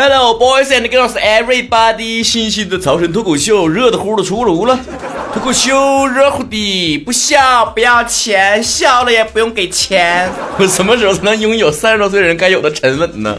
Hello, boys and girls, everybody！新鲜的早晨脱口秀，热的乎的出炉了。脱口秀热乎的，不笑不要钱，笑了也不用给钱。我 什么时候才能拥有三十多岁人该有的沉稳呢？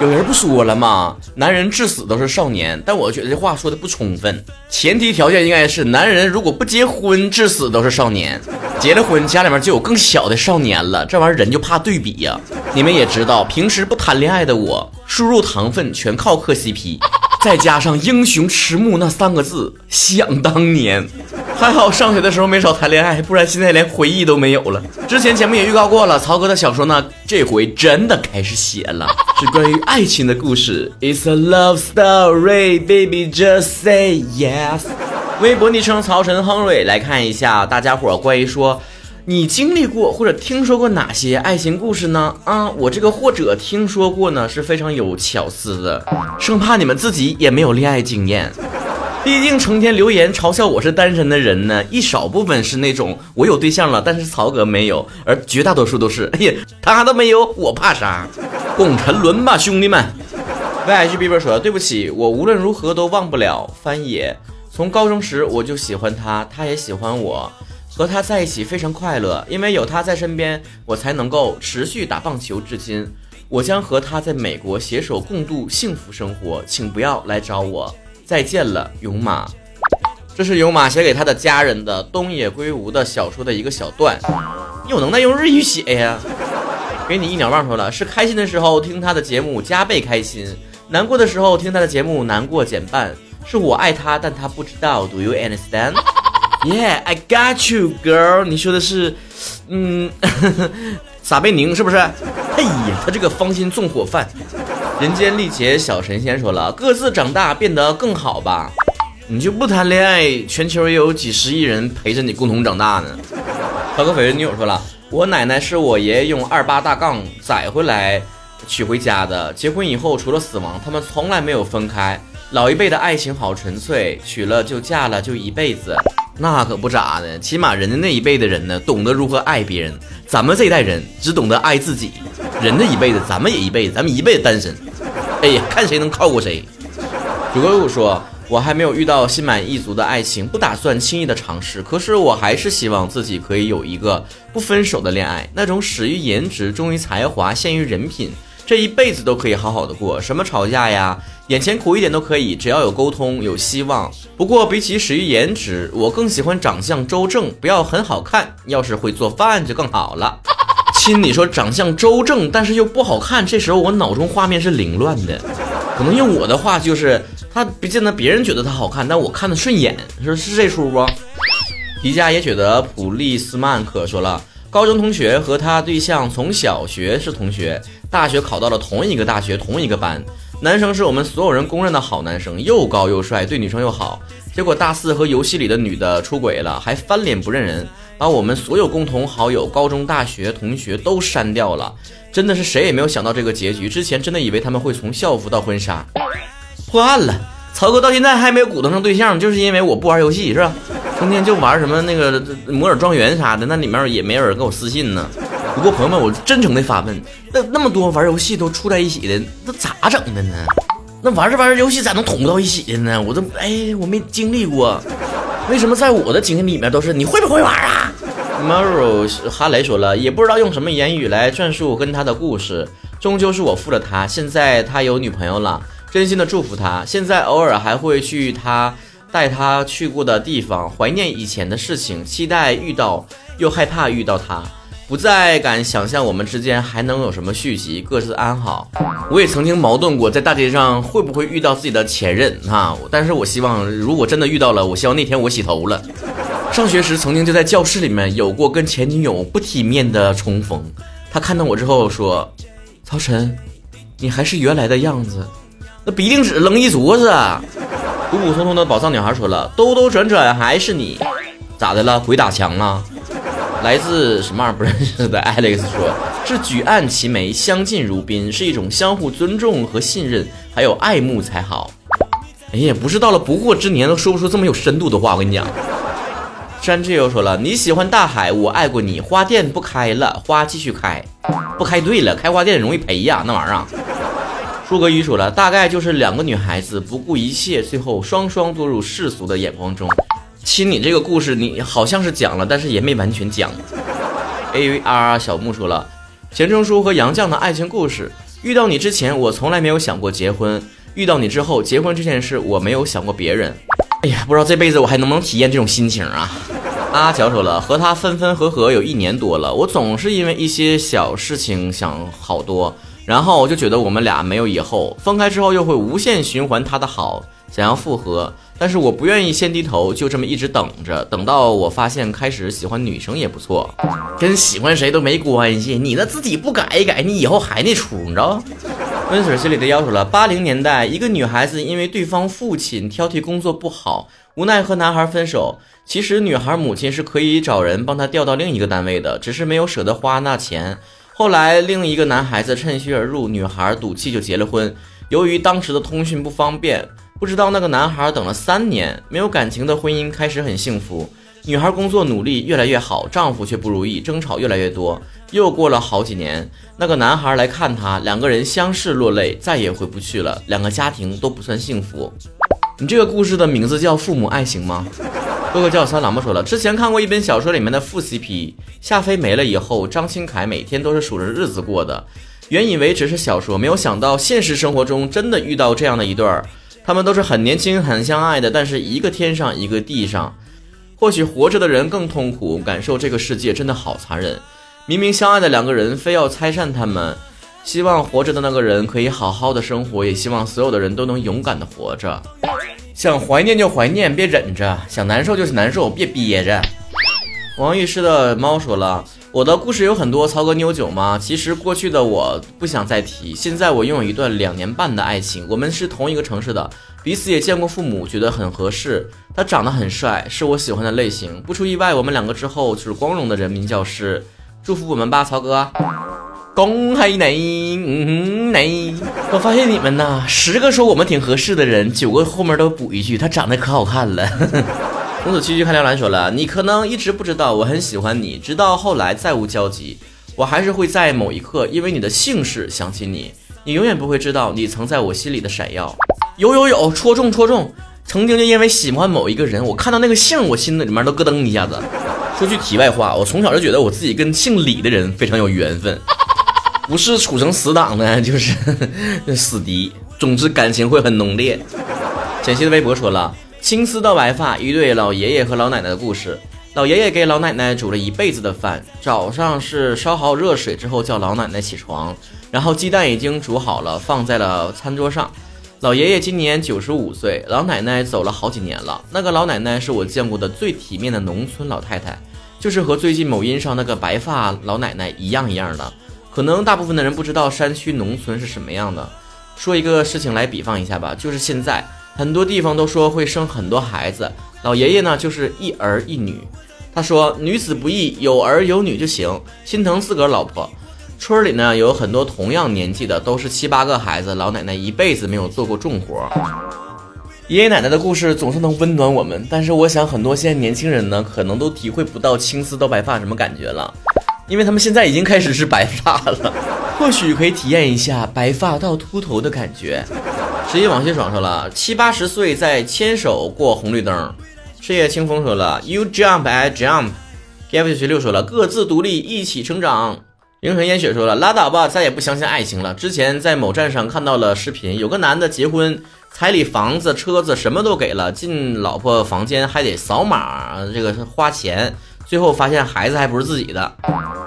有人不说了吗？男人至死都是少年，但我觉得这话说的不充分。前提条件应该是，男人如果不结婚，至死都是少年；结了婚，家里面就有更小的少年了。这玩意儿人就怕对比呀。你们也知道，平时不谈恋爱的我。输入糖分全靠磕 CP，再加上英雄迟暮那三个字，想当年，还好上学的时候没少谈恋爱，不然现在连回忆都没有了。之前节目也预告过了，曹哥的小说呢，这回真的开始写了，是关于爱情的故事。It's a love story, baby, just say yes。微博昵称曹晨亨瑞，来看一下大家伙关于说。你经历过或者听说过哪些爱情故事呢？啊，我这个或者听说过呢，是非常有巧思的，生怕你们自己也没有恋爱经验。毕竟成天留言嘲笑我是单身的人呢，一少部分是那种我有对象了，但是曹哥没有，而绝大多数都是，哎呀，他都没有，我怕啥？共沉沦吧，兄弟们。YHB 说，对不起，我无论如何都忘不了翻野。从高中时我就喜欢他，他也喜欢我。和他在一起非常快乐，因为有他在身边，我才能够持续打棒球至今。我将和他在美国携手共度幸福生活，请不要来找我。再见了，勇马。这是勇马写给他的家人的东野圭吾的小说的一个小段。你有能耐用日语写呀？给你一鸟忘说了，是开心的时候听他的节目加倍开心，难过的时候听他的节目难过减半。是我爱他，但他不知道。Do you understand？Yeah, I got you, girl。你说的是，嗯，撒贝宁是不是？哎呀，他这个芳心纵火犯。人间历劫小神仙说了，各自长大变得更好吧。你就不谈恋爱，全球也有几十亿人陪着你共同长大呢。涛哥绯闻女友说了，我奶奶是我爷爷用二八大杠载回来娶回家的。结婚以后，除了死亡，他们从来没有分开。老一辈的爱情好纯粹，娶了就嫁了就一辈子。那可不咋的，起码人家那一辈的人呢，懂得如何爱别人。咱们这一代人只懂得爱自己。人的一辈子，咱们也一辈子，咱们一辈子单身。哎呀，看谁能靠过谁。九哥又说，我还没有遇到心满意足的爱情，不打算轻易的尝试。可是我还是希望自己可以有一个不分手的恋爱，那种始于颜值，忠于才华，陷于人品。这一辈子都可以好好的过，什么吵架呀，眼前苦一点都可以，只要有沟通，有希望。不过比起始于颜值，我更喜欢长相周正，不要很好看，要是会做饭就更好了。亲，你说长相周正，但是又不好看，这时候我脑中画面是凌乱的。可能用我的话就是，他不见得别人觉得他好看，但我看的顺眼，说是这出不？迪迦也觉得普利斯曼可说了。高中同学和他对象从小学是同学，大学考到了同一个大学同一个班。男生是我们所有人公认的好男生，又高又帅，对女生又好。结果大四和游戏里的女的出轨了，还翻脸不认人，把我们所有共同好友、高中、大学同学都删掉了。真的是谁也没有想到这个结局。之前真的以为他们会从校服到婚纱，破案了。曹哥到现在还没有鼓捣上对象，就是因为我不玩游戏，是吧？成天就玩什么那个摩尔庄园啥的，那里面也没有人给我私信呢。不过朋友们，我真诚的发问：那那么多玩游戏都处在一起的，那咋整的呢？那玩着玩着游戏咋能捅不到一起的呢？我这哎，我没经历过，为什么在我的经历里面都是你会不会玩啊 m a r o 哈雷说了，也不知道用什么言语来转述跟他的故事，终究是我负了他。现在他有女朋友了，真心的祝福他。现在偶尔还会去他。带他去过的地方，怀念以前的事情，期待遇到，又害怕遇到他，不再敢想象我们之间还能有什么续集。各自安好。我也曾经矛盾过，在大街上会不会遇到自己的前任啊？但是我希望，如果真的遇到了，我希望那天我洗头了。上学时曾经就在教室里面有过跟前女友不体面的重逢，他看到我之后说：“曹晨，你还是原来的样子。”那鼻涕纸扔一桌子。普普通通的宝藏女孩说了：“兜兜转转还是你，咋的了？鬼打墙了？”来自什么玩意儿不认识的 Alex 说：“是举案齐眉，相敬如宾，是一种相互尊重和信任，还有爱慕才好。”哎呀，不是到了不惑之年都说不出这么有深度的话。我跟你讲，山治又说了：“你喜欢大海，我爱过你。花店不开了，花继续开，不开对了，开花店容易赔呀，那玩意儿。”舒格宇说了，大概就是两个女孩子不顾一切，最后双双堕入世俗的眼光中。亲，你这个故事你好像是讲了，但是也没完全讲。A V R 小木说了，钱钟书和杨绛的爱情故事。遇到你之前，我从来没有想过结婚；遇到你之后，结婚这件事我没有想过别人。哎呀，不知道这辈子我还能不能体验这种心情啊！阿乔说了，和他分分合合有一年多了，我总是因为一些小事情想好多，然后我就觉得我们俩没有以后，分开之后又会无限循环他的好，想要复合。但是我不愿意先低头，就这么一直等着，等到我发现开始喜欢女生也不错，跟喜欢谁都没关系。你那自己不改一改，你以后还那出，你知道？温水心里的要求了。八零年代，一个女孩子因为对方父亲挑剔工作不好，无奈和男孩分手。其实女孩母亲是可以找人帮她调到另一个单位的，只是没有舍得花那钱。后来另一个男孩子趁虚而入，女孩赌气就结了婚。由于当时的通讯不方便。不知道那个男孩等了三年，没有感情的婚姻开始很幸福。女孩工作努力越来越好，丈夫却不如意，争吵越来越多。又过了好几年，那个男孩来看她，两个人相视落泪，再也回不去了。两个家庭都不算幸福。你这个故事的名字叫《父母爱情》吗？哥哥叫三郎吧说了，之前看过一本小说里面的父 CP，夏飞没了以后，张新凯每天都是数着日子过的。原以为只是小说，没有想到现实生活中真的遇到这样的一对儿。他们都是很年轻、很相爱的，但是一个天上一个地上。或许活着的人更痛苦，感受这个世界真的好残忍。明明相爱的两个人，非要拆散他们。希望活着的那个人可以好好的生活，也希望所有的人都能勇敢的活着。想怀念就怀念，别忍着；想难受就是难受，别憋着。王浴室的猫说了。我的故事有很多，曹哥你有酒吗？其实过去的我不想再提，现在我拥有一段两年半的爱情，我们是同一个城市的，彼此也见过父母，觉得很合适。他长得很帅，是我喜欢的类型。不出意外，我们两个之后就是光荣的人民教师。祝福我们吧，曹哥！恭喜你，嗯你。我发现你们呐，十个说我们挺合适的人，九个后面都补一句他长得可好看了。公子区区看梁兰说了，你可能一直不知道我很喜欢你，直到后来再无交集，我还是会在某一刻因为你的姓氏想起你。你永远不会知道你曾在我心里的闪耀。有有有，戳中戳中。曾经就因为喜欢某一个人，我看到那个姓，我心里面都咯噔一下子。说句题外话，我从小就觉得我自己跟姓李的人非常有缘分，不是处成死党呢，就是死敌。总之感情会很浓烈。简溪的微博说了。青丝到白发，一对老爷爷和老奶奶的故事。老爷爷给老奶奶煮了一辈子的饭，早上是烧好热水之后叫老奶奶起床，然后鸡蛋已经煮好了放在了餐桌上。老爷爷今年九十五岁，老奶奶走了好几年了。那个老奶奶是我见过的最体面的农村老太太，就是和最近某音上那个白发老奶奶一样一样的。可能大部分的人不知道山区农村是什么样的，说一个事情来比方一下吧，就是现在。很多地方都说会生很多孩子，老爷爷呢就是一儿一女。他说女子不易，有儿有女就行，心疼自个儿老婆。村里呢有很多同样年纪的，都是七八个孩子，老奶奶一辈子没有做过重活。爷爷奶奶的故事总是能温暖我们，但是我想很多现在年轻人呢，可能都体会不到青丝到白发什么感觉了，因为他们现在已经开始是白发了，或许可以体验一下白发到秃头的感觉。十一往昔爽说了，七八十岁在牵手过红绿灯。事业清风说了，You jump I jump。F 九六说了，各自独立一起成长。凌晨烟雪说了，拉倒吧，再也不相信爱情了。之前在某站上看到了视频，有个男的结婚，彩礼、房子、车子什么都给了，进老婆房间还得扫码，这个花钱，最后发现孩子还不是自己的。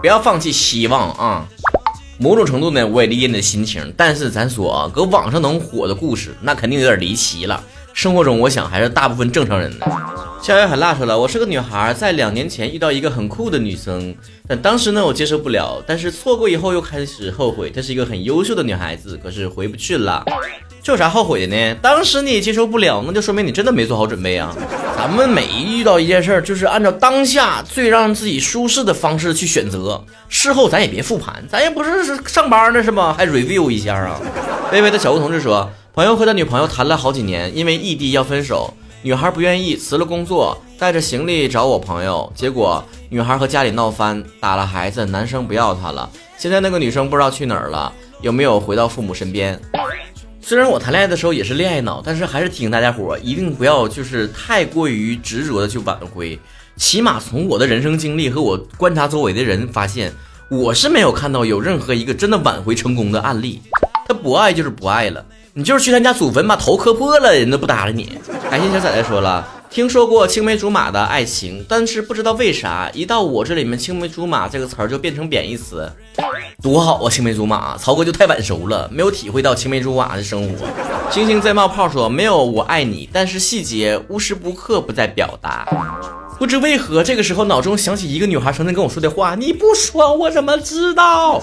不要放弃希望啊！某种程度呢，我也理解你的心情，但是咱说啊，搁网上能火的故事，那肯定有点离奇了。生活中，我想还是大部分正常人的。校园很辣说了，我是个女孩，在两年前遇到一个很酷的女生，但当时呢，我接受不了，但是错过以后又开始后悔。她是一个很优秀的女孩子，可是回不去了。这有啥后悔的呢？当时你也接受不了，那就说明你真的没做好准备啊！咱们每遇到一件事儿，就是按照当下最让自己舒适的方式去选择，事后咱也别复盘，咱也不是是上班呢是吗？还 review 一下啊？微微的小吴同志说，朋友和他女朋友谈了好几年，因为异地要分手，女孩不愿意，辞了工作，带着行李找我朋友，结果女孩和家里闹翻，打了孩子，男生不要她了，现在那个女生不知道去哪儿了，有没有回到父母身边？虽然我谈恋爱的时候也是恋爱脑，但是还是提醒大家伙，一定不要就是太过于执着的去挽回。起码从我的人生经历和我观察周围的人发现，我是没有看到有任何一个真的挽回成功的案例。他不爱就是不爱了，你就是去他家祖坟把头磕破了，人都不搭理你。感谢小仔仔说了，听说过青梅竹马的爱情，但是不知道为啥一到我这里面，青梅竹马这个词儿就变成贬义词。多好啊，青梅竹马，曹哥就太晚熟了，没有体会到青梅竹马的生活。星星在冒泡说，没有我爱你，但是细节无时不刻不在表达。不知为何，这个时候脑中想起一个女孩曾经跟我说的话：“你不说我怎么知道？”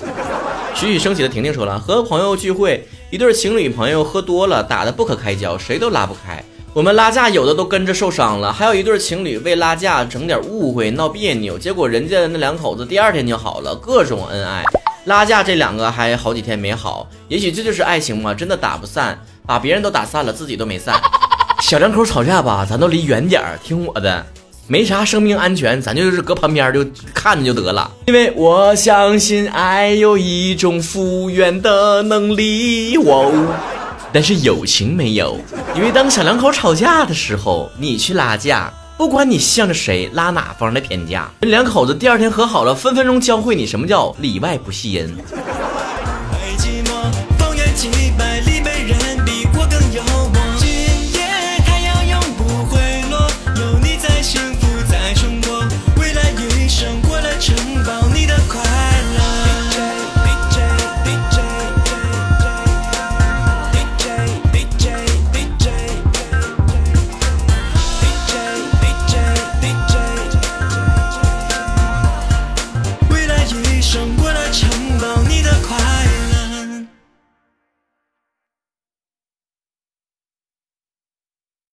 徐徐升起的婷婷说了：“和朋友聚会，一对情侣朋友喝多了，打得不可开交，谁都拉不开。我们拉架，有的都跟着受伤了。还有一对情侣为拉架整点误会，闹别扭，结果人家那两口子第二天就好了，各种恩爱。拉架这两个还好几天没好，也许这就是爱情嘛，真的打不散，把别人都打散了，自己都没散。小两口吵架吧，咱都离远点儿，听我的。”没啥生命安全，咱就是搁旁边就看着就得了。因为我相信爱有一种复原的能力，哦，但是友情没有。因为当小两口吵架的时候，你去拉架，不管你向着谁拉哪方的偏架，两口子第二天和好了，分分钟教会你什么叫里外不系人。寂寞，风远几百